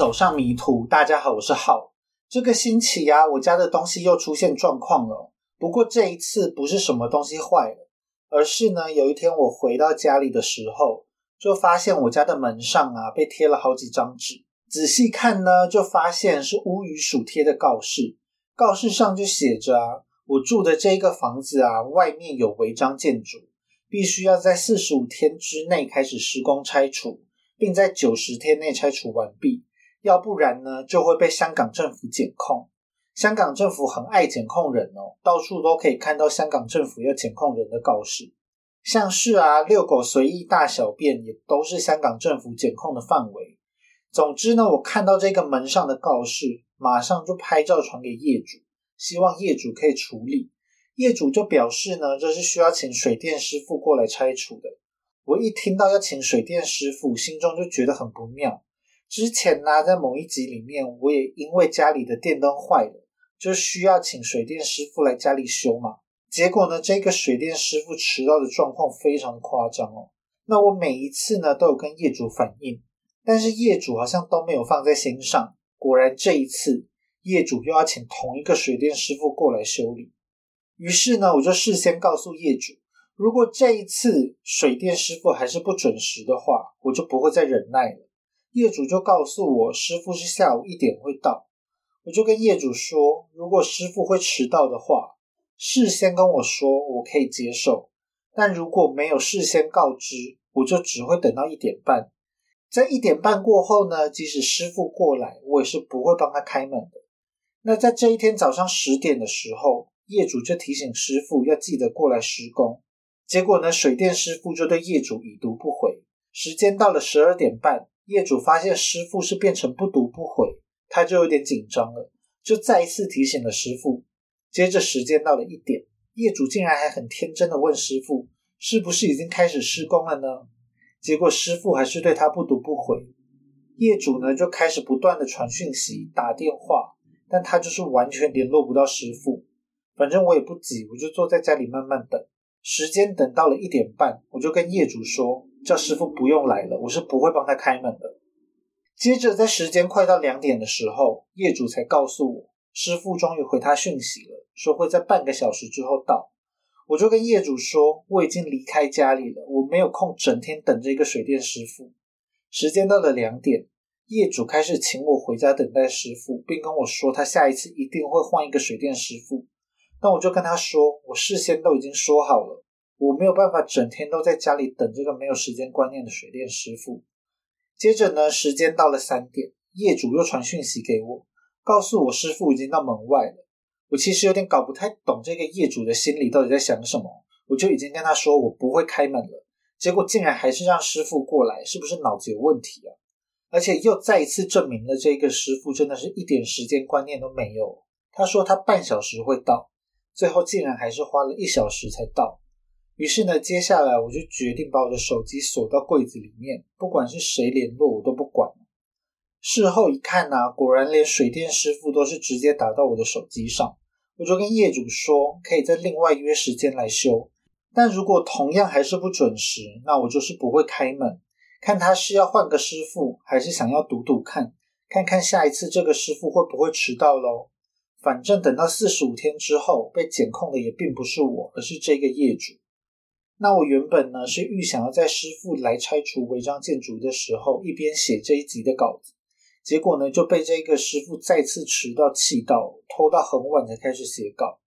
走上迷途。大家好，我是浩。这个星期呀，我家的东西又出现状况了。不过这一次不是什么东西坏了，而是呢，有一天我回到家里的时候，就发现我家的门上啊被贴了好几张纸。仔细看呢，就发现是乌鱼鼠贴的告示。告示上就写着啊，我住的这个房子啊，外面有违章建筑，必须要在四十五天之内开始施工拆除。并在九十天内拆除完毕，要不然呢就会被香港政府检控。香港政府很爱检控人哦，到处都可以看到香港政府要检控人的告示，像是啊遛狗随意大小便也都是香港政府检控的范围。总之呢，我看到这个门上的告示，马上就拍照传给业主，希望业主可以处理。业主就表示呢，这是需要请水电师傅过来拆除的。我一听到要请水电师傅，心中就觉得很不妙。之前呢，在某一集里面，我也因为家里的电灯坏了，就需要请水电师傅来家里修嘛。结果呢，这个水电师傅迟到的状况非常夸张哦。那我每一次呢，都有跟业主反映，但是业主好像都没有放在心上。果然这一次，业主又要请同一个水电师傅过来修理。于是呢，我就事先告诉业主。如果这一次水电师傅还是不准时的话，我就不会再忍耐了。业主就告诉我，师傅是下午一点会到。我就跟业主说，如果师傅会迟到的话，事先跟我说，我可以接受。但如果没有事先告知，我就只会等到一点半。在一点半过后呢，即使师傅过来，我也是不会帮他开门的。那在这一天早上十点的时候，业主就提醒师傅要记得过来施工。结果呢，水电师傅就对业主已读不回。时间到了十二点半，业主发现师傅是变成不读不回，他就有点紧张了，就再一次提醒了师傅。接着时间到了一点，业主竟然还很天真的问师傅，是不是已经开始施工了呢？结果师傅还是对他不读不回。业主呢就开始不断的传讯息、打电话，但他就是完全联络不到师傅。反正我也不急，我就坐在家里慢慢等。时间等到了一点半，我就跟业主说，叫师傅不用来了，我是不会帮他开门的。接着在时间快到两点的时候，业主才告诉我，师傅终于回他讯息了，说会在半个小时之后到。我就跟业主说，我已经离开家里了，我没有空整天等着一个水电师傅。时间到了两点，业主开始请我回家等待师傅，并跟我说他下一次一定会换一个水电师傅。那我就跟他说，我事先都已经说好了，我没有办法整天都在家里等这个没有时间观念的水电师傅。接着呢，时间到了三点，业主又传讯息给我，告诉我师傅已经到门外了。我其实有点搞不太懂这个业主的心里到底在想什么，我就已经跟他说我不会开门了，结果竟然还是让师傅过来，是不是脑子有问题啊？而且又再一次证明了这个师傅真的是一点时间观念都没有。他说他半小时会到。最后竟然还是花了一小时才到，于是呢，接下来我就决定把我的手机锁到柜子里面，不管是谁联络我都不管。事后一看呢，果然连水电师傅都是直接打到我的手机上，我就跟业主说，可以再另外约时间来修，但如果同样还是不准时，那我就是不会开门，看他是要换个师傅，还是想要赌赌看，看看下一次这个师傅会不会迟到喽。反正等到四十五天之后，被检控的也并不是我，而是这个业主。那我原本呢是预想要在师傅来拆除违章建筑的时候，一边写这一集的稿子，结果呢就被这个师傅再次迟到气到，拖到很晚才开始写稿。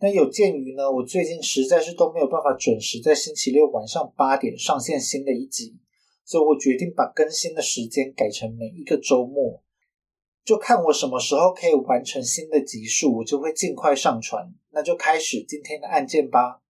那有鉴于呢，我最近实在是都没有办法准时在星期六晚上八点上线新的一集，所以我决定把更新的时间改成每一个周末。就看我什么时候可以完成新的集数，我就会尽快上传。那就开始今天的案件吧。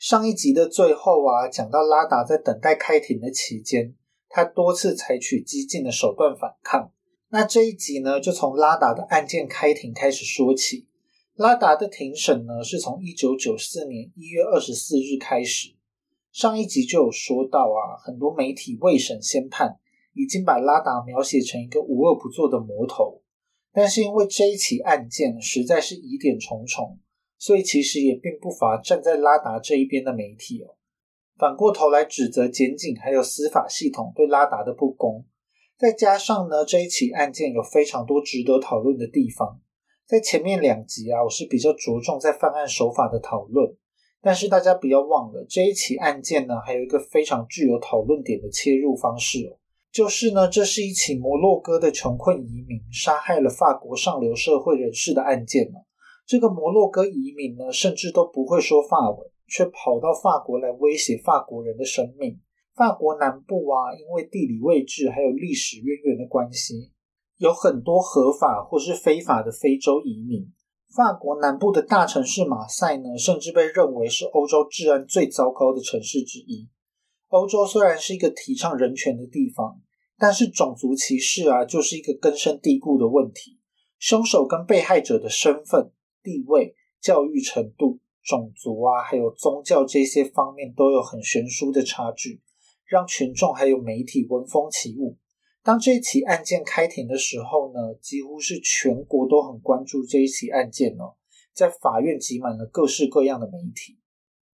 上一集的最后啊，讲到拉达在等待开庭的期间，他多次采取激进的手段反抗。那这一集呢，就从拉达的案件开庭开始说起。拉达的庭审呢，是从一九九四年一月二十四日开始。上一集就有说到啊，很多媒体未审先判。已经把拉达描写成一个无恶不作的魔头，但是因为这一起案件实在是疑点重重，所以其实也并不乏站在拉达这一边的媒体哦。反过头来指责检警还有司法系统对拉达的不公。再加上呢，这一起案件有非常多值得讨论的地方。在前面两集啊，我是比较着重在犯案手法的讨论。但是大家不要忘了，这一起案件呢，还有一个非常具有讨论点的切入方式哦，就是呢，这是一起摩洛哥的穷困移民杀害了法国上流社会人士的案件呢。这个摩洛哥移民呢，甚至都不会说法文，却跑到法国来威胁法国人的生命。法国南部啊，因为地理位置还有历史渊源的关系，有很多合法或是非法的非洲移民。法国南部的大城市马赛呢，甚至被认为是欧洲治安最糟糕的城市之一。欧洲虽然是一个提倡人权的地方，但是种族歧视啊，就是一个根深蒂固的问题。凶手跟被害者的身份、地位、教育程度、种族啊，还有宗教这些方面都有很悬殊的差距，让群众还有媒体闻风起舞。当这起案件开庭的时候呢，几乎是全国都很关注这一起案件哦，在法院挤满了各式各样的媒体，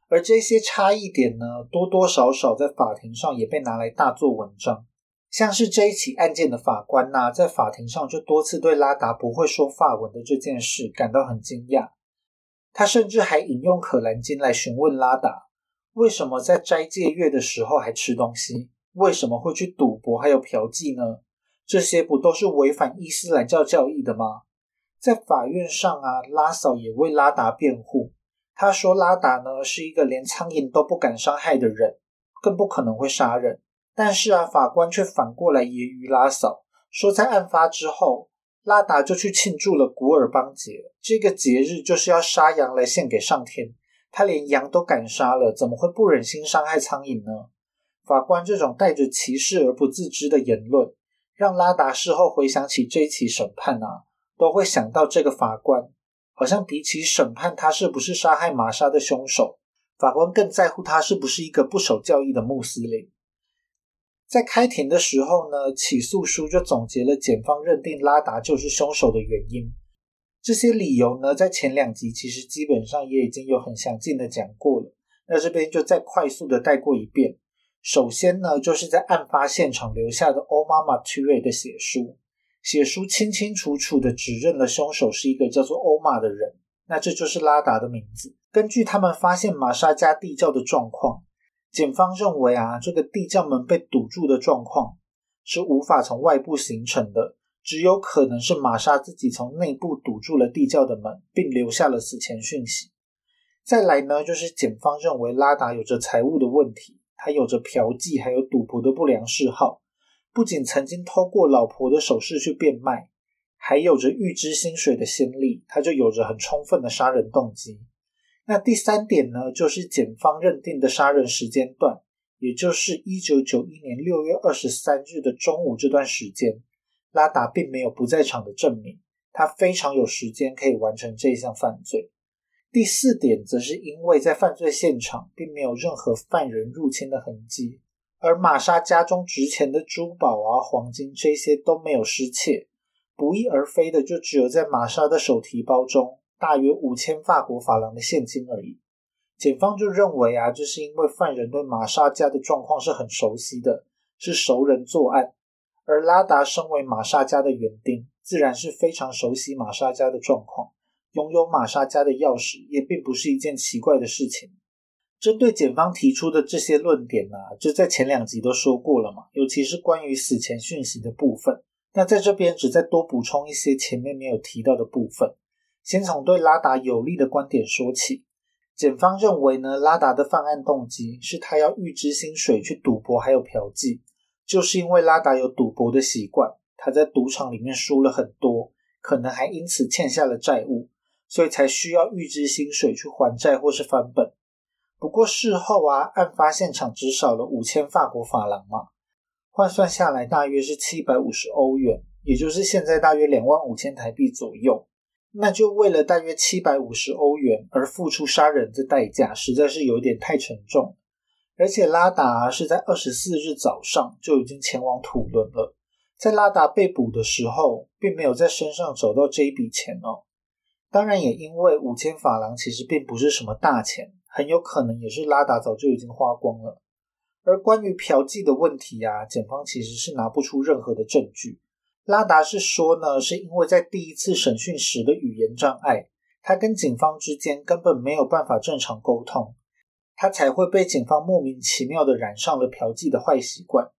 而这些差异点呢，多多少少在法庭上也被拿来大做文章。像是这一起案件的法官呐，在法庭上就多次对拉达不会说法文的这件事感到很惊讶，他甚至还引用《可兰经》来询问拉达，为什么在斋戒月的时候还吃东西。为什么会去赌博还有嫖妓呢？这些不都是违反伊斯兰教教义的吗？在法院上啊，拉嫂也为拉达辩护。他说拉达呢是一个连苍蝇都不敢伤害的人，更不可能会杀人。但是啊，法官却反过来揶揄拉嫂，说在案发之后，拉达就去庆祝了古尔邦节，这个节日就是要杀羊来献给上天。他连羊都敢杀了，怎么会不忍心伤害苍蝇呢？法官这种带着歧视而不自知的言论，让拉达事后回想起这一起审判啊，都会想到这个法官，好像比起审判他是不是杀害玛莎的凶手，法官更在乎他是不是一个不守教义的穆斯林。在开庭的时候呢，起诉书就总结了检方认定拉达就是凶手的原因。这些理由呢，在前两集其实基本上也已经有很详尽的讲过了，那这边就再快速的带过一遍。首先呢，就是在案发现场留下的欧玛马图瑞的血书，血书清清楚楚的指认了凶手是一个叫做欧玛的人，那这就是拉达的名字。根据他们发现玛莎家地窖的状况，检方认为啊，这个地窖门被堵住的状况是无法从外部形成的，只有可能是玛莎自己从内部堵住了地窖的门，并留下了死前讯息。再来呢，就是检方认为拉达有着财务的问题。他有着嫖妓还有赌博的不良嗜好，不仅曾经偷过老婆的首饰去变卖，还有着预支薪水的先例，他就有着很充分的杀人动机。那第三点呢，就是检方认定的杀人时间段，也就是一九九一年六月二十三日的中午这段时间，拉达并没有不在场的证明，他非常有时间可以完成这一项犯罪。第四点则是因为在犯罪现场并没有任何犯人入侵的痕迹，而玛莎家中值钱的珠宝啊、黄金这些都没有失窃，不翼而飞的就只有在玛莎的手提包中大约五千法国法郎的现金而已。检方就认为啊，这是因为犯人对玛莎家的状况是很熟悉的，是熟人作案，而拉达身为玛莎家的园丁，自然是非常熟悉玛莎家的状况。拥有玛莎家的钥匙也并不是一件奇怪的事情。针对检方提出的这些论点呢，就在前两集都说过了嘛，尤其是关于死前讯息的部分。那在这边只再多补充一些前面没有提到的部分。先从对拉达有利的观点说起，检方认为呢，拉达的犯案动机是他要预支薪水去赌博还有嫖妓，就是因为拉达有赌博的习惯，他在赌场里面输了很多，可能还因此欠下了债务。所以才需要预支薪水去还债或是翻本。不过事后啊，案发现场只少了五千法国法郎嘛，换算下来大约是七百五十欧元，也就是现在大约两万五千台币左右。那就为了大约七百五十欧元而付出杀人的代价，实在是有点太沉重。而且拉达是在二十四日早上就已经前往土伦了，在拉达被捕的时候，并没有在身上找到这一笔钱哦。当然，也因为五千法郎其实并不是什么大钱，很有可能也是拉达早就已经花光了。而关于嫖妓的问题啊，检方其实是拿不出任何的证据。拉达是说呢，是因为在第一次审讯时的语言障碍，他跟警方之间根本没有办法正常沟通，他才会被警方莫名其妙的染上了嫖妓的坏习惯。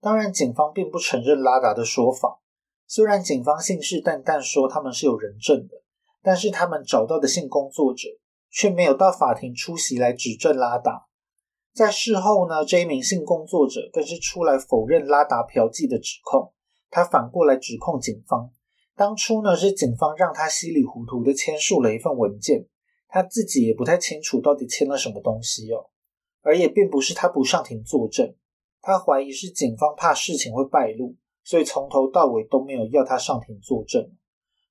当然，警方并不承认拉达的说法。虽然警方信誓旦旦说他们是有人证的，但是他们找到的性工作者却没有到法庭出席来指证拉达。在事后呢，这一名性工作者更是出来否认拉达嫖妓的指控。他反过来指控警方，当初呢是警方让他稀里糊涂的签署了一份文件，他自己也不太清楚到底签了什么东西哦，而也并不是他不上庭作证，他怀疑是警方怕事情会败露，所以从头到尾都没有要他上庭作证。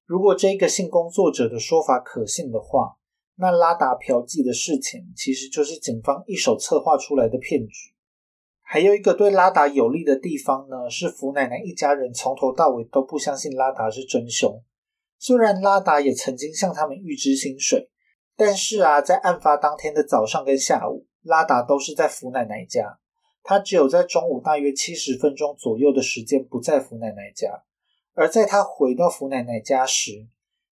如果这个性工作者的说法可信的话，那拉达嫖妓的事情其实就是警方一手策划出来的骗局。还有一个对拉达有利的地方呢，是福奶奶一家人从头到尾都不相信拉达是真凶。虽然拉达也曾经向他们预支薪水，但是啊，在案发当天的早上跟下午，拉达都是在福奶奶家，他只有在中午大约七十分钟左右的时间不在福奶奶家。而在他回到福奶奶家时，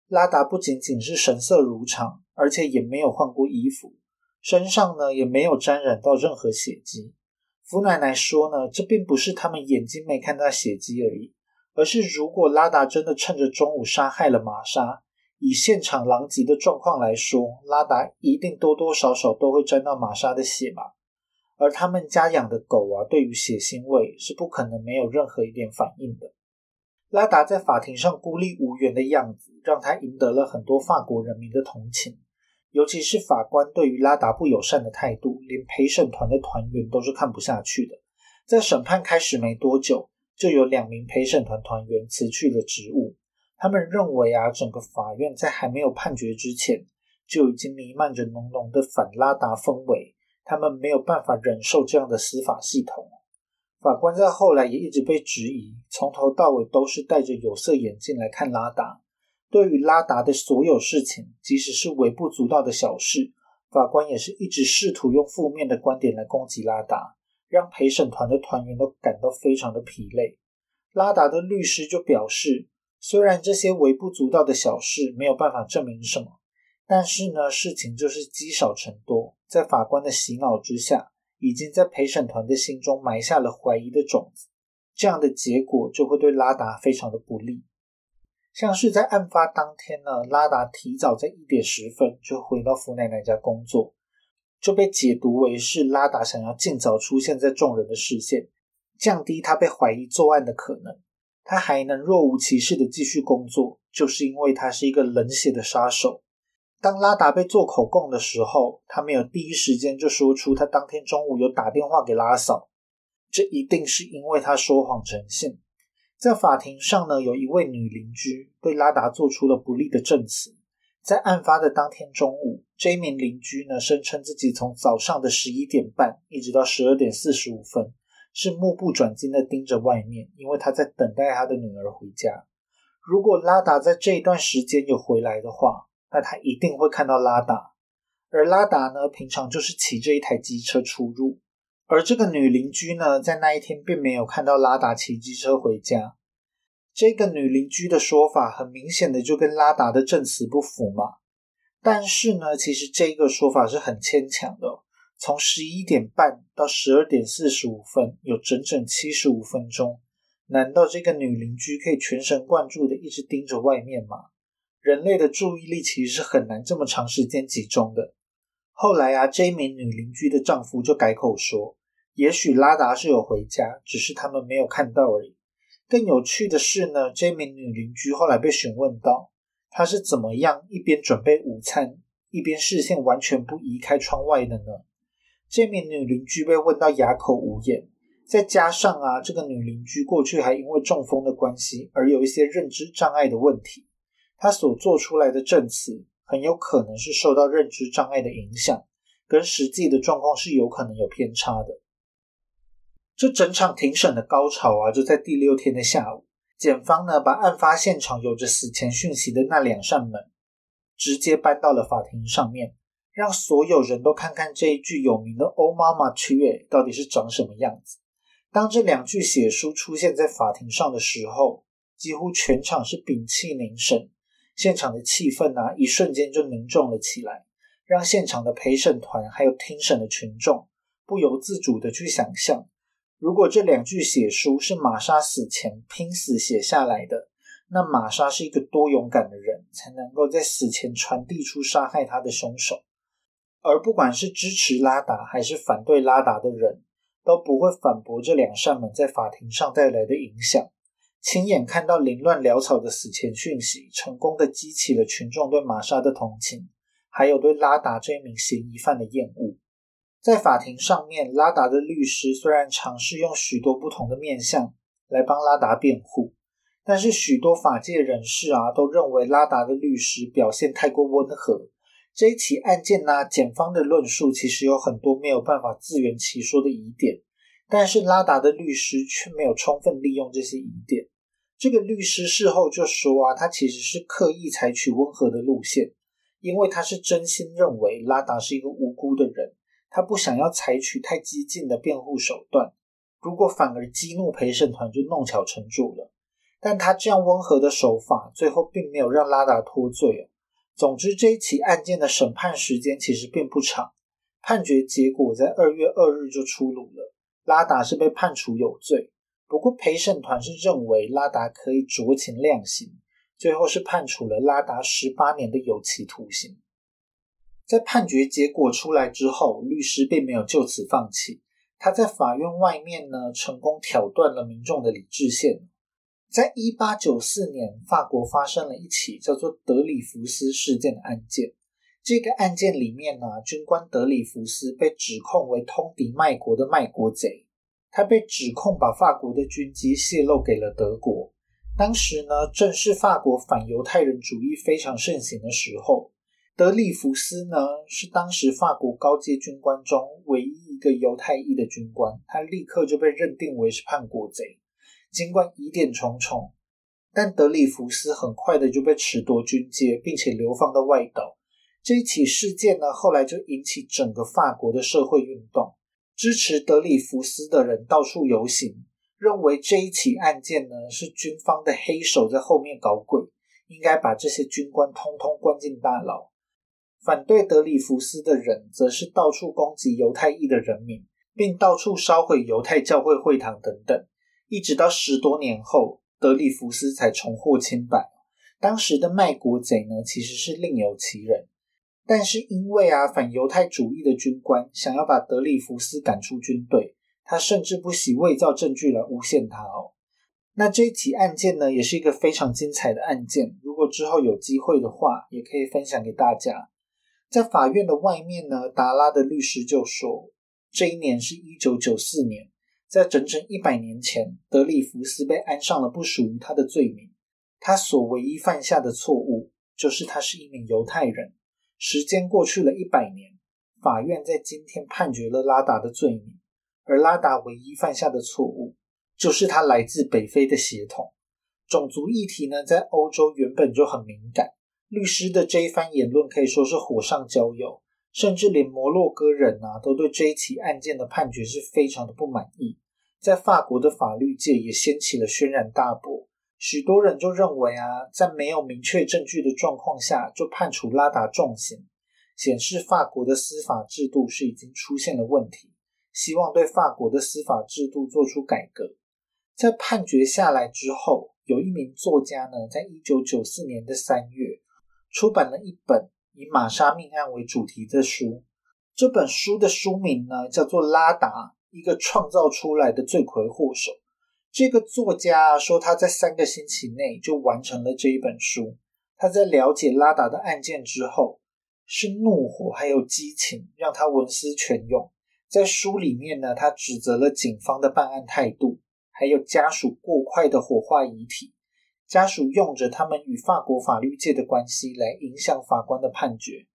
拉达不仅仅是神色如常，而且也没有换过衣服，身上呢也没有沾染到任何血迹。福奶奶说呢，这并不是他们眼睛没看到血迹而已，而是如果拉达真的趁着中午杀害了玛莎，以现场狼藉的状况来说，拉达一定多多少少都会沾到玛莎的血嘛。而他们家养的狗啊，对于血腥味是不可能没有任何一点反应的。拉达在法庭上孤立无援的样子，让他赢得了很多法国人民的同情。尤其是法官对于拉达不友善的态度，连陪审团的团员都是看不下去的。在审判开始没多久，就有两名陪审团团员辞去了职务。他们认为啊，整个法院在还没有判决之前，就已经弥漫着浓浓的反拉达氛围。他们没有办法忍受这样的司法系统。法官在后来也一直被质疑，从头到尾都是戴着有色眼镜来看拉达。对于拉达的所有事情，即使是微不足道的小事，法官也是一直试图用负面的观点来攻击拉达，让陪审团的团员都感到非常的疲累。拉达的律师就表示，虽然这些微不足道的小事没有办法证明什么，但是呢，事情就是积少成多，在法官的洗脑之下，已经在陪审团的心中埋下了怀疑的种子，这样的结果就会对拉达非常的不利。像是在案发当天呢，拉达提早在一点十分就回到福奶奶家工作，就被解读为是拉达想要尽早出现在众人的视线，降低他被怀疑作案的可能。他还能若无其事的继续工作，就是因为他是一个冷血的杀手。当拉达被做口供的时候，他没有第一时间就说出他当天中午有打电话给拉嫂，这一定是因为他说谎成性。在法庭上呢，有一位女邻居对拉达做出了不利的证词。在案发的当天中午，这一名邻居呢声称自己从早上的十一点半一直到十二点四十五分，是目不转睛的盯着外面，因为他在等待他的女儿回家。如果拉达在这一段时间有回来的话，那他一定会看到拉达。而拉达呢，平常就是骑着一台机车出入。而这个女邻居呢，在那一天并没有看到拉达骑机车回家。这个女邻居的说法很明显的就跟拉达的证词不符嘛。但是呢，其实这个说法是很牵强的。从十一点半到十二点四十五分，有整整七十五分钟。难道这个女邻居可以全神贯注的一直盯着外面吗？人类的注意力其实是很难这么长时间集中的。后来啊，这名女邻居的丈夫就改口说，也许拉达是有回家，只是他们没有看到而已。更有趣的是呢，这名女邻居后来被询问到，她是怎么样一边准备午餐，一边视线完全不移开窗外的呢？这名女邻居被问到哑口无言。再加上啊，这个女邻居过去还因为中风的关系而有一些认知障碍的问题，她所做出来的证词。很有可能是受到认知障碍的影响，跟实际的状况是有可能有偏差的。这整场庭审的高潮啊，就在第六天的下午，检方呢把案发现场有着死前讯息的那两扇门直接搬到了法庭上面，让所有人都看看这一句有名的“欧妈妈去耶”到底是长什么样子。当这两句血书出现在法庭上的时候，几乎全场是屏气凝神，现场的气氛啊，一瞬间就凝重了起来，让现场的陪审团还有听审的群众不由自主的去想象，如果这两句血书是玛莎死前拼死写下来的。那玛莎是一个多勇敢的人，才能够在死前传递出杀害他的凶手。而不管是支持拉达还是反对拉达的人，都不会反驳这两扇门在法庭上带来的影响。亲眼看到凌乱潦草的死前讯息，成功的激起了群众对玛莎的同情，还有对拉达这一名嫌疑犯的厌恶。在法庭上面，拉达的律师虽然尝试用许多不同的面相来帮拉达辩护。但是许多法界人士啊，都认为拉达的律师表现太过温和。这一起案件呢，检方的论述其实有很多没有办法自圆其说的疑点，但是拉达的律师却没有充分利用这些疑点。这个律师事后就说啊，他其实是刻意采取温和的路线，因为他是真心认为拉达是一个无，他不想要采取太激进的辩护手段，如果反而激怒陪审团，就弄巧成拙了。但他这样温和的手法，最后并没有让拉达脱罪总之，这一起案件的审判时间其实并不长，判决结果在二月二日就出炉了。拉达是被判处有罪，不过陪审团是认为拉达可以酌情量刑，最后是判处了拉达十八年的有期徒刑。在判决结果出来之后，律师并没有就此放弃，他在法院外面呢，成功挑断了民众的理智线。在一八九四年，法国发生了一起叫做德里福斯事件的案件。这个案件里面呢，军官德里福斯被指控为通敌卖国的卖国贼。他被指控把法国的军机泄露给了德国。当时呢，正是法国反犹太人主义非常盛行的时候。德里福斯呢，是当时法国高阶军官中唯一一个犹太裔的军官，他立刻就被认定为是叛国贼。尽管疑点重重，但德里福斯很快的就被褫夺军阶，并且流放到外岛。这一起事件呢，后来就引起整个法国的社会运动，支持德里福斯的人到处游行，认为这一起案件呢是军方的黑手在后面搞鬼，应该把这些军官通通关进大牢。反对德里福斯的人，则是到处攻击犹太裔的人民，并到处烧毁犹太教会会堂等等。一直到十多年后，德里福斯才重获清白。当时的卖国贼呢，其实是另有其人，但是因为啊反犹太主义的军官想要把德里福斯赶出军队，他甚至不惜伪造证据来诬陷他哦。那这一起案件呢，也是一个非常精彩的案件。如果之后有机会的话，也可以分享给大家。在法院的外面呢，达拉的律师就说，这一年是一九九四年。在整整一百年前，德里福斯被安上了不属于他的罪名。他所唯一犯下的错误，就是他是一名犹太人。时间过去了一百年，法院在今天判决了拉达的罪名。而拉达唯一犯下的错误，就是他来自北非的血统。种族议题呢，在欧洲原本就很敏感。律师的这一番言论可以说是火上浇油。甚至连摩洛哥人啊，都对这一起案件的判决是非常的不满意，在法国的法律界也掀起了轩然大波。许多人就认为啊，在没有明确证据的状况下就判处拉达重刑，显示法国的司法制度是已经出现了问题，希望对法国的司法制度做出改革。在判决下来之后，有一名作家呢，在一九九四年的三月出版了一本。以玛莎命案为主题的书，这本书的书名呢叫做《拉达：一个创造出来的罪魁祸首》。这个作家说他在三个星期内就完成了这一本书。他在了解拉达的案件之后，是怒火还有激情让他文思泉涌。在书里面呢，他指责了警方的办案态度，还有家属过快的火化遗体。家属用着他们与法国法律界的关系来影响法官的判决。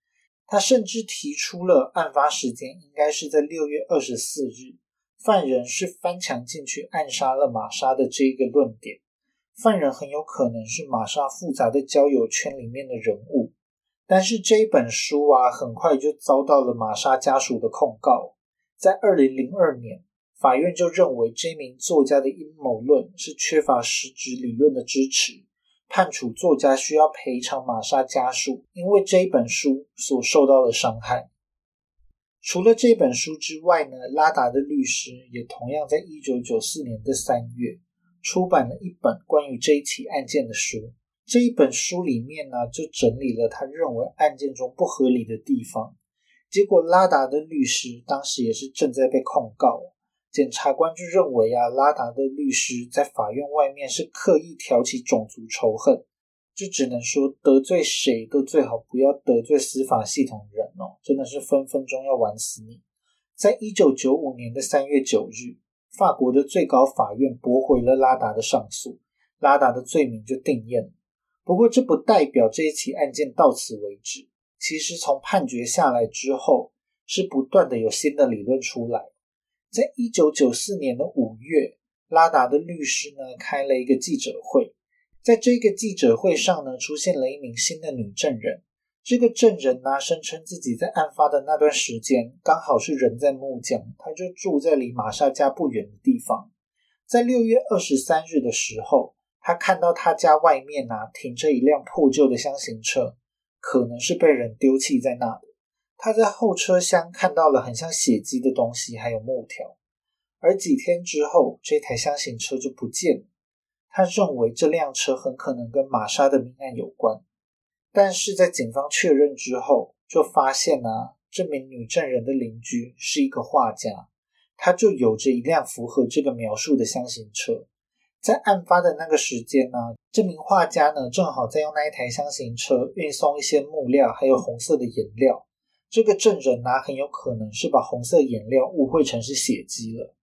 他甚至提出了案发时间应该是在六月二十四日，犯人是翻墙进去暗杀了玛莎的这一个论点。犯人很有可能是玛莎复杂的交友圈里面的人物。但是这一本书啊，很快就遭到了玛莎家属的控告。在二零零二年，法院就认为这名作家的阴谋论是缺乏实质理论的支持，判处作家需要赔偿玛莎家属因为这一本书所受到的伤害。除了这本书之外呢，拉达的律师也同样在一九九四年的三月出版了一本关于这一起案件的书。这一本书里面呢，就整理了他认为案件中不合理的地方。结果，拉达的律师当时也是正在被控告，检察官就认为啊，拉达的律师在法院外面是刻意挑起种族仇恨，就只能说得罪谁都最好不要得罪司法系统的人哦，真的是分分钟要玩死你。在一九九五年的三月九日，法国的最高法院驳回了拉达的上诉，拉达的罪名就定验了。不过，这不代表这一起案件到此为止。其实，从判决下来之后，是不断的有新的理论出来。在一九九四年的五月，拉达的律师呢开了一个记者会，在这个记者会上呢，出现了一名新的女证人。这个证人呢，声称自己在案发的那段时间，刚好是人在木匠，他就住在离玛莎家不远的地方。在六月二十三日的时候。他看到他家外面啊停着一辆破旧的箱型车，可能是被人丢弃在那的。他在后车厢看到了很像血迹的东西，还有木条。而几天之后，这台箱型车就不见了。他认为这辆车很可能跟玛莎的命案有关。但是在警方确认之后，就发现啊，这名女证人的邻居是一个画家，他就有着一辆符合这个描述的箱型车。在案发的那个时间呢，这名画家呢正好在用那一台箱型车运送一些木料，还有红色的颜料。这个证人呢很有可能是把红色颜料误会成是血迹了。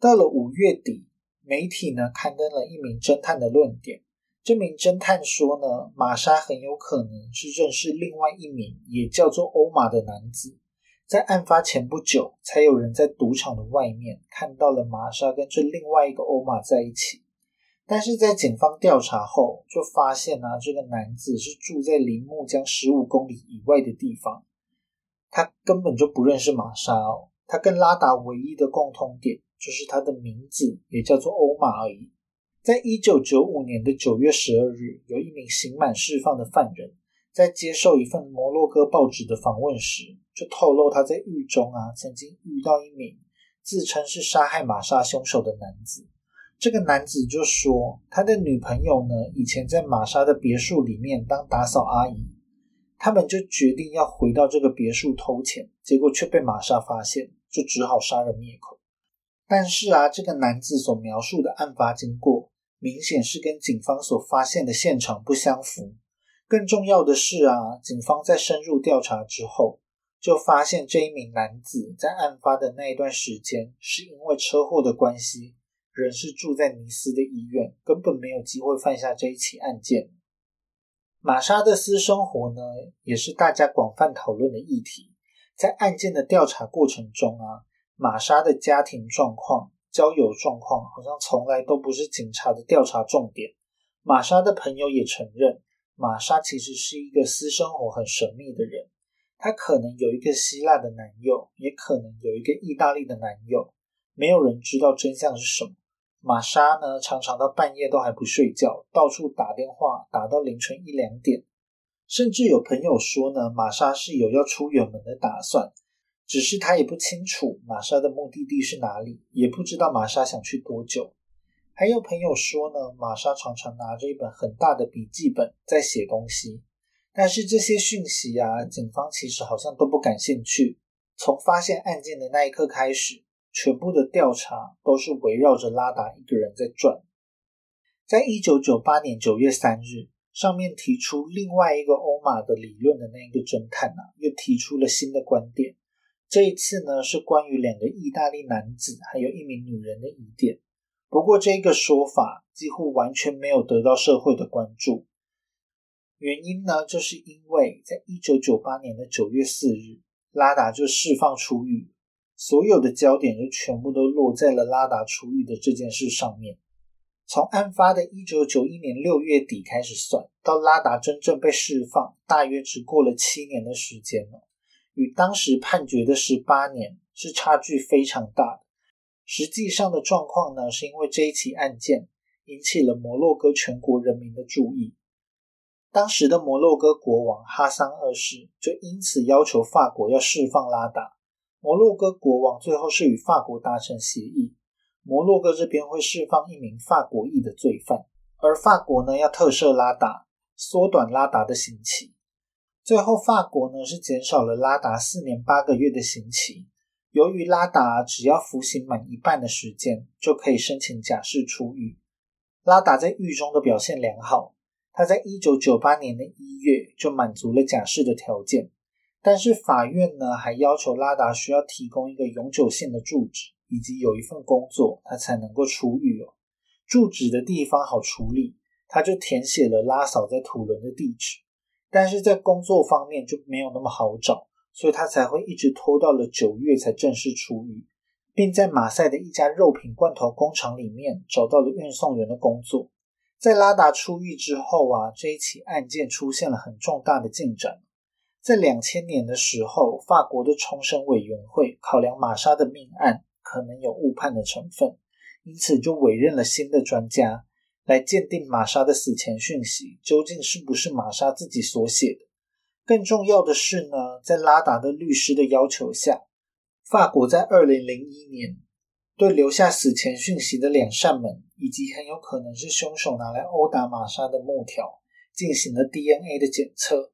到了五月底，媒体呢刊登了一名侦探的论点。这名侦探说呢，玛莎很有可能是认识另外一名也叫做欧玛的男子。在案发前不久，才有人在赌场的外面看到了玛莎跟这另外一个欧玛在一起。但是在警方调查后，就发现呢，这个男子是住在离木江十五公里以外的地方，他根本就不认识玛莎哦。他跟拉达唯一的共通点就是他的名字也叫做欧玛而已。在一九九五年的九月十二日，有一名刑满释放的犯人，在接受一份摩洛哥报纸的访问时，就透露他在狱中啊，曾经遇到一名自称是杀害玛莎凶手的男子。这个男子就说，他的女朋友呢，以前在玛莎的别墅里面当打扫阿姨，他们就决定要回到这个别墅偷钱，结果却被玛莎发现，就只好杀人灭口。但是啊，这个男子所描述的案发经过，明显是跟警方所发现的现场不相符。更重要的是啊，警方在深入调查之后，就发现这一名男子在案发的那一段时间，是因为车祸的关系。人是住在尼斯的医院，根本没有机会犯下这一起案件。玛莎的私生活呢，也是大家广泛讨论的议题。在案件的调查过程中啊，玛莎的家庭状况、交友状况，好像从来都不是警察的调查重点。玛莎的朋友也承认，玛莎其实是一个私生活很神秘的人。她可能有一个希腊的男友，也可能有一个意大利的男友，没有人知道真相是什么。玛莎呢，常常到半夜都还不睡觉，到处打电话，打到凌晨一两点。甚至有朋友说呢，玛莎是有要出远门的打算，只是他也不清楚玛莎的目的地是哪里，也不知道玛莎想去多久。还有朋友说呢，玛莎常常拿着一本很大的笔记本在写东西，但是这些讯息啊，警方其实好像都不感兴趣。从发现案件的那一刻开始。全部的调查都是围绕着拉达一个人在转。在一九九八年九月三日，上面提出另外一个欧玛的理论的那一个侦探啊，又提出了新的观点。这一次呢，是关于两个意大利男子还有一名女人的疑点。不过，这个说法几乎完全没有得到社会的关注。原因呢，就是因为在一九九八年的九月四日，拉达就释放出狱。所有的焦点就全部都落在了拉达出狱的这件事上面。从案发的一九九一年六月底开始算，到拉达真正被释放，大约只过了七年的时间了，与当时判决的十八年是差距非常大的。实际上的状况呢，是因为这一起案件引起了摩洛哥全国人民的注意。当时的摩洛哥国王哈桑二世就因此要求法国要释放拉达。摩洛哥国王最后是与法国达成协议，摩洛哥这边会释放一名法国裔的罪犯，而法国呢要特赦拉达，缩短拉达的刑期。最后法国呢是减少了拉达四年八个月的刑期。由于拉达只要服刑满一半的时间就可以申请假释出狱，拉达在狱中的表现良好。他在一九九八年的一月就满足了假释的条件，但是法院呢还要求拉达需要提供一个永久性的住址，以及有一份工作，他才能够出狱哦。住址的地方好处理，他就填写了拉嫂在土伦的地址，但是在工作方面就没有那么好找，所以他才会一直拖到了九月才正式出狱，并在马赛的一家肉品罐头工厂里面找到了运送员的工作。在拉达出狱之后啊，这一起案件出现了很重大的进展。在两千年的时候，法国的重审委员会考量玛莎的命案可能有误判的成分，因此就委任了新的专家来鉴定玛莎的死前讯息究竟是不是玛莎自己所写的。更重要的是呢，在拉达的律师的要求下，法国在二零零一年。对留下死前讯息的两扇门，以及很有可能是凶手拿来殴打玛莎的木条，进行了 DNA 的检测。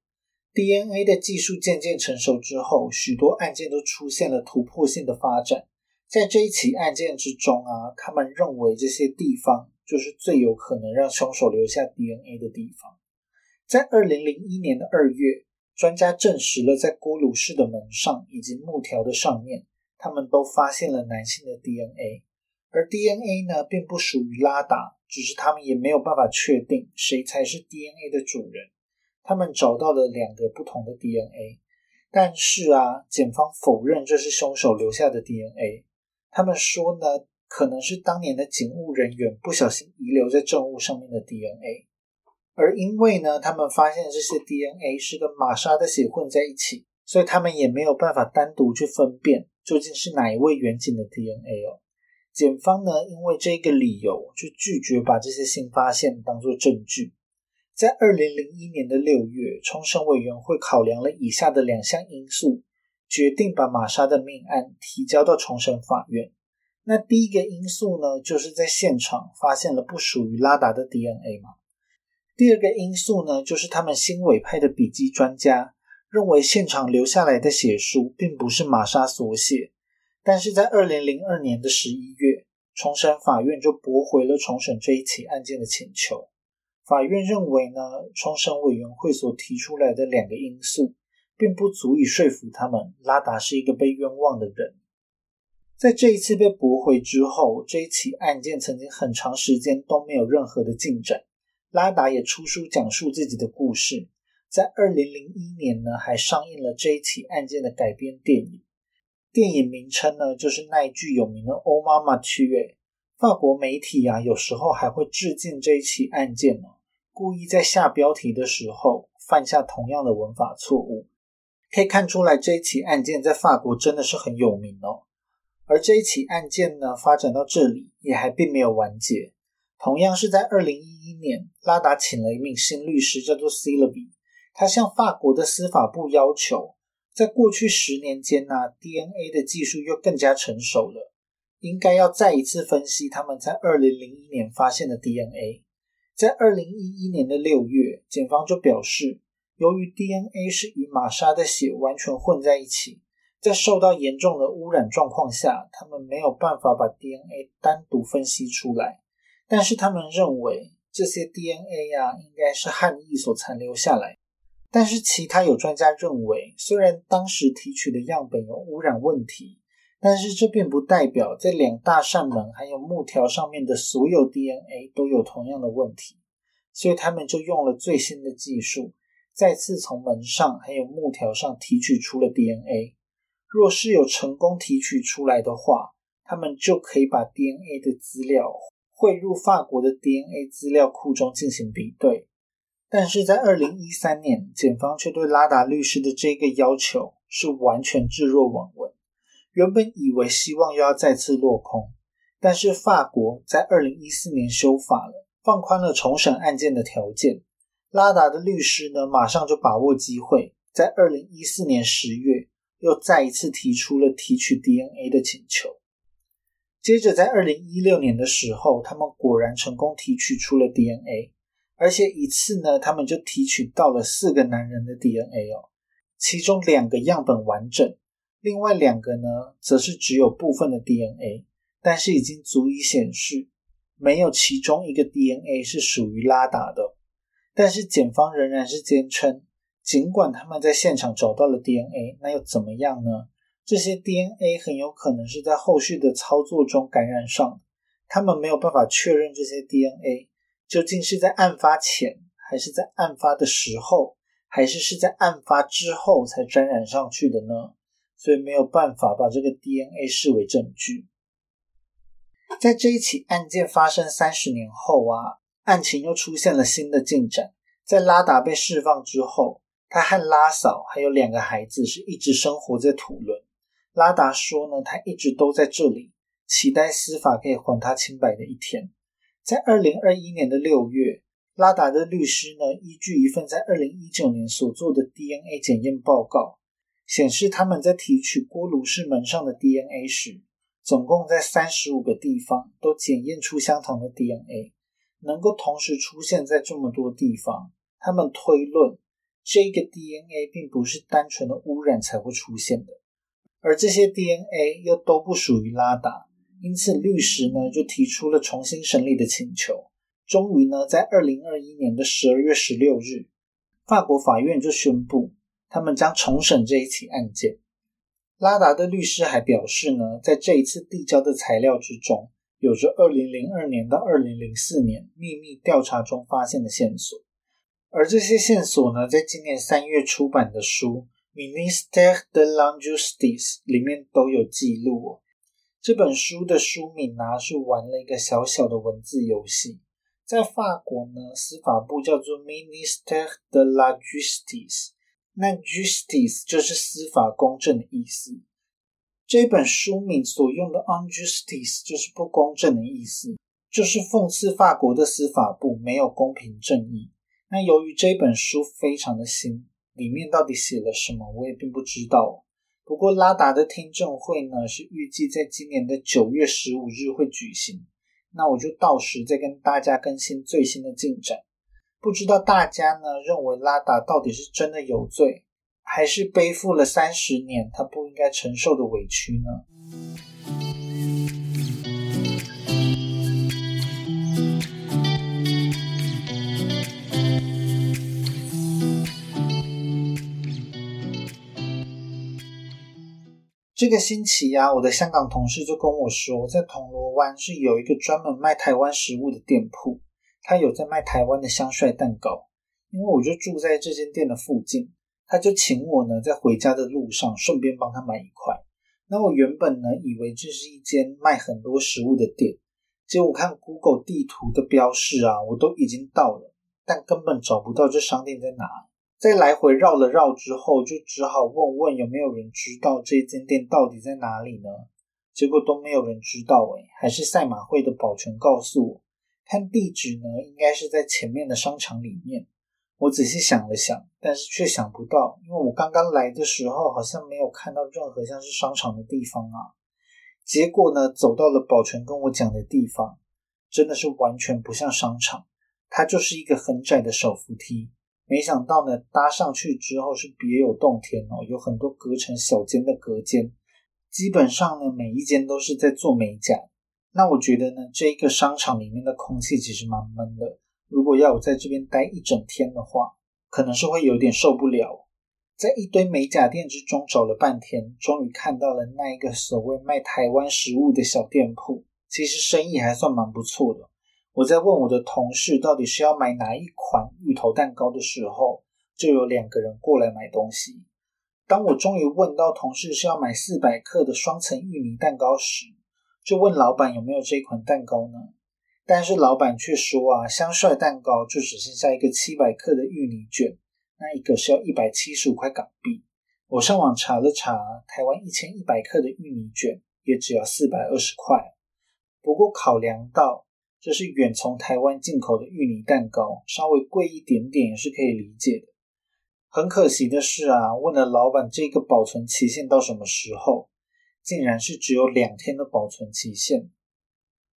DNA 的技术渐渐成熟之后，许多案件都出现了突破性的发展。在这一起案件之中啊，他们认为这些地方就是最有可能让凶手留下 DNA 的地方。在二零零一年的二月，专家证实了在锅炉室的门上以及木条的上面。他们都发现了男性的 DNA，而 DNA 呢，并不属于拉达，只是他们也没有办法确定谁才是 DNA 的主人。他们找到了两个不同的 DNA，但是啊，检方否认这是凶手留下的 DNA。他们说呢，可能是当年的警务人员不小心遗留在证物上面的 DNA，而因为呢，他们发现这些 DNA 是跟玛莎的血混在一起，所以他们也没有办法单独去分辨。究竟是哪一位远景的 DNA 哦？检方呢，因为这个理由，就拒绝把这些新发现当作证据。在二零零一年的六月，重审委员会考量了以下的两项因素，决定把玛莎的命案提交到重审法院。那第一个因素呢，就是在现场发现了不属于拉达的 DNA 嘛。第二个因素呢，就是他们新委派的笔迹专家。认为现场留下来的血书并不是玛莎所写，但是在二零零二年的十一月，重审法院就驳回了重审这一起案件的请求。法院认为呢，重审委员会所提出来的两个因素，并不足以说服他们拉达是一个被冤枉的人。在这一次被驳回之后，这一起案件曾经很长时间都没有任何的进展。拉达也出书讲述自己的故事。在二零零一年呢，还上映了这一起案件的改编电影。电影名称呢，就是那一句有名的 “O Mama t u 法国媒体啊，有时候还会致敬这一起案件呢，故意在下标题的时候犯下同样的文法错误。可以看出来，这一起案件在法国真的是很有名哦。而这一起案件呢，发展到这里也还并没有完结。同样是在二零一一年，拉达请了一名新律师，叫做 c l v y 他向法国的司法部要求，在过去十年间呢，DNA 的技术又更加成熟了，应该要再一次分析他们在二零零一年发现的 DNA。在二零一一年的六月，检方就表示，由于 DNA 是与玛莎的血完全混在一起，在受到严重的污染状况下，他们没有办法把 DNA 单独分析出来。但是他们认为，这些 DNA 呀，应该是汉裔所残留下来。但是，其他有专家认为，虽然当时提取的样本有污染问题，但是这并不代表在两大扇门还有木条上面的所有 DNA 都有同样的问题。所以他们就用了最新的技术，再次从门上还有木条上提取出了 DNA。若是有成功提取出来的话，他们就可以把 DNA 的资料汇入法国的 DNA 资料库中进行比对。但是在二零一三年，检方却对拉达律师的这个要求是完全置若罔闻。原本以为希望又要再次落空，但是法国在二零一四年修法了，放宽了重审案件的条件。拉达的律师呢，马上就把握机会，在二零一四年十月又再一次提出了提取 DNA 的请求。接着在二零一六年的时候，他们果然成功提取出了 DNA。而且一次呢，他们就提取到了四个男人的 DNA 哦，其中两个样本完整，另外两个呢，则是只有部分的 DNA，但是已经足以显示没有其中一个 DNA 是属于拉达的。但是检方仍然是坚称，尽管他们在现场找到了 DNA，那又怎么样呢？这些 DNA 很有可能是在后续的操作中感染上的，他们没有办法确认这些 DNA。究竟是在案发前，还是在案发的时候，还是是在案发之后才沾染上去的呢？所以没有办法把这个 DNA 视为证据。在这一起案件发生三十年后啊，案情又出现了新的进展。在拉达被释放之后，他和拉嫂还有两个孩子是一直生活在土伦。拉达说呢，他一直都在这里，期待司法可以还他清白的一天。在二零二一年的六月，拉达的律师呢，依据一份在二零一九年所做的 DNA 检验报告，显示他们在提取锅炉室门上的 DNA 时，总共在三十五个地方都检验出相同的 DNA，能够同时出现在这么多地方，他们推论这个 DNA 并不是单纯的污染才会出现的，而这些 DNA 又都不属于拉达。因此，律师呢就提出了重新审理的请求。终于呢，在二零二一年的十二月十六日，法国法院就宣布，他们将重审这一起案件。拉达的律师还表示呢，在这一次递交的材料之中，有着二零零二年到二零零四年秘密调查中发现的线索，而这些线索呢，在今年三月出版的书《Minister de la Justice》里面都有记录。这本书的书名呢，是玩了一个小小的文字游戏。在法国呢，司法部叫做 Minister de la Justice，那 Justice 就是司法公正的意思。这本书名所用的 Unjustice 就是不公正的意思，就是讽刺法国的司法部没有公平正义。那由于这本书非常的新，里面到底写了什么，我也并不知道。不过拉达的听证会呢，是预计在今年的九月十五日会举行。那我就到时再跟大家更新最新的进展。不知道大家呢认为拉达到底是真的有罪，还是背负了三十年他不应该承受的委屈呢？这个星期呀，我的香港同事就跟我说，在铜锣湾是有一个专门卖台湾食物的店铺，他有在卖台湾的香帅蛋糕。因为我就住在这间店的附近，他就请我呢，在回家的路上顺便帮他买一块。那我原本呢，以为这是一间卖很多食物的店，结果看 Google 地图的标示啊，我都已经到了，但根本找不到这商店在哪。在来回绕了绕之后，就只好问问有没有人知道这间店到底在哪里呢？结果都没有人知道诶，还是赛马会的保全告诉我，看地址呢，应该是在前面的商场里面。我仔细想了想，但是却想不到，因为我刚刚来的时候好像没有看到任何像是商场的地方啊。结果呢，走到了宝泉跟我讲的地方，真的是完全不像商场，它就是一个很窄的手扶梯。没想到呢，搭上去之后是别有洞天哦，有很多隔成小间的隔间，基本上呢，每一间都是在做美甲。那我觉得呢，这一个商场里面的空气其实蛮闷的，如果要我在这边待一整天的话，可能是会有点受不了。在一堆美甲店之中找了半天，终于看到了那一个所谓卖台湾食物的小店铺，其实生意还算蛮不错的。我在问我的同事到底是要买哪一款芋头蛋糕的时候，就有两个人过来买东西。当我终于问到同事是要买四百克的双层芋泥蛋糕时，就问老板有没有这款蛋糕呢？但是老板却说啊，香帅蛋糕就只剩下一个七百克的芋泥卷，那一个是要一百七十五块港币。我上网查了查，台湾一千一百克的芋泥卷也只要四百二十块。不过考量到这是远从台湾进口的芋泥蛋糕，稍微贵一点点也是可以理解的。很可惜的是啊，问了老板这个保存期限到什么时候，竟然是只有两天的保存期限。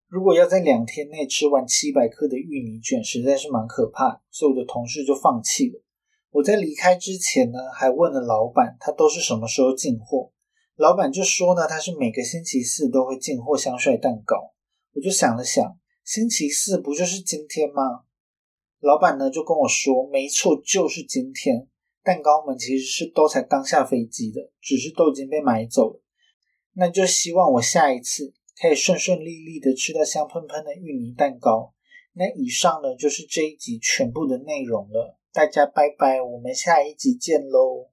如果要在两天内吃完七百克的芋泥卷，实在是蛮可怕，所以我的同事就放弃了。我在离开之前呢，还问了老板，他都是什么时候进货？老板就说呢，他是每个星期四都会进货香帅蛋糕。我就想了想，星期四不就是今天吗？老板呢就跟我说，没错，就是今天。蛋糕们其实是都才刚下飞机的，只是都已经被买走了。那就希望我下一次可以顺顺利利的吃到香喷喷的芋泥蛋糕。那以上呢就是这一集全部的内容了，大家拜拜，我们下一集见喽。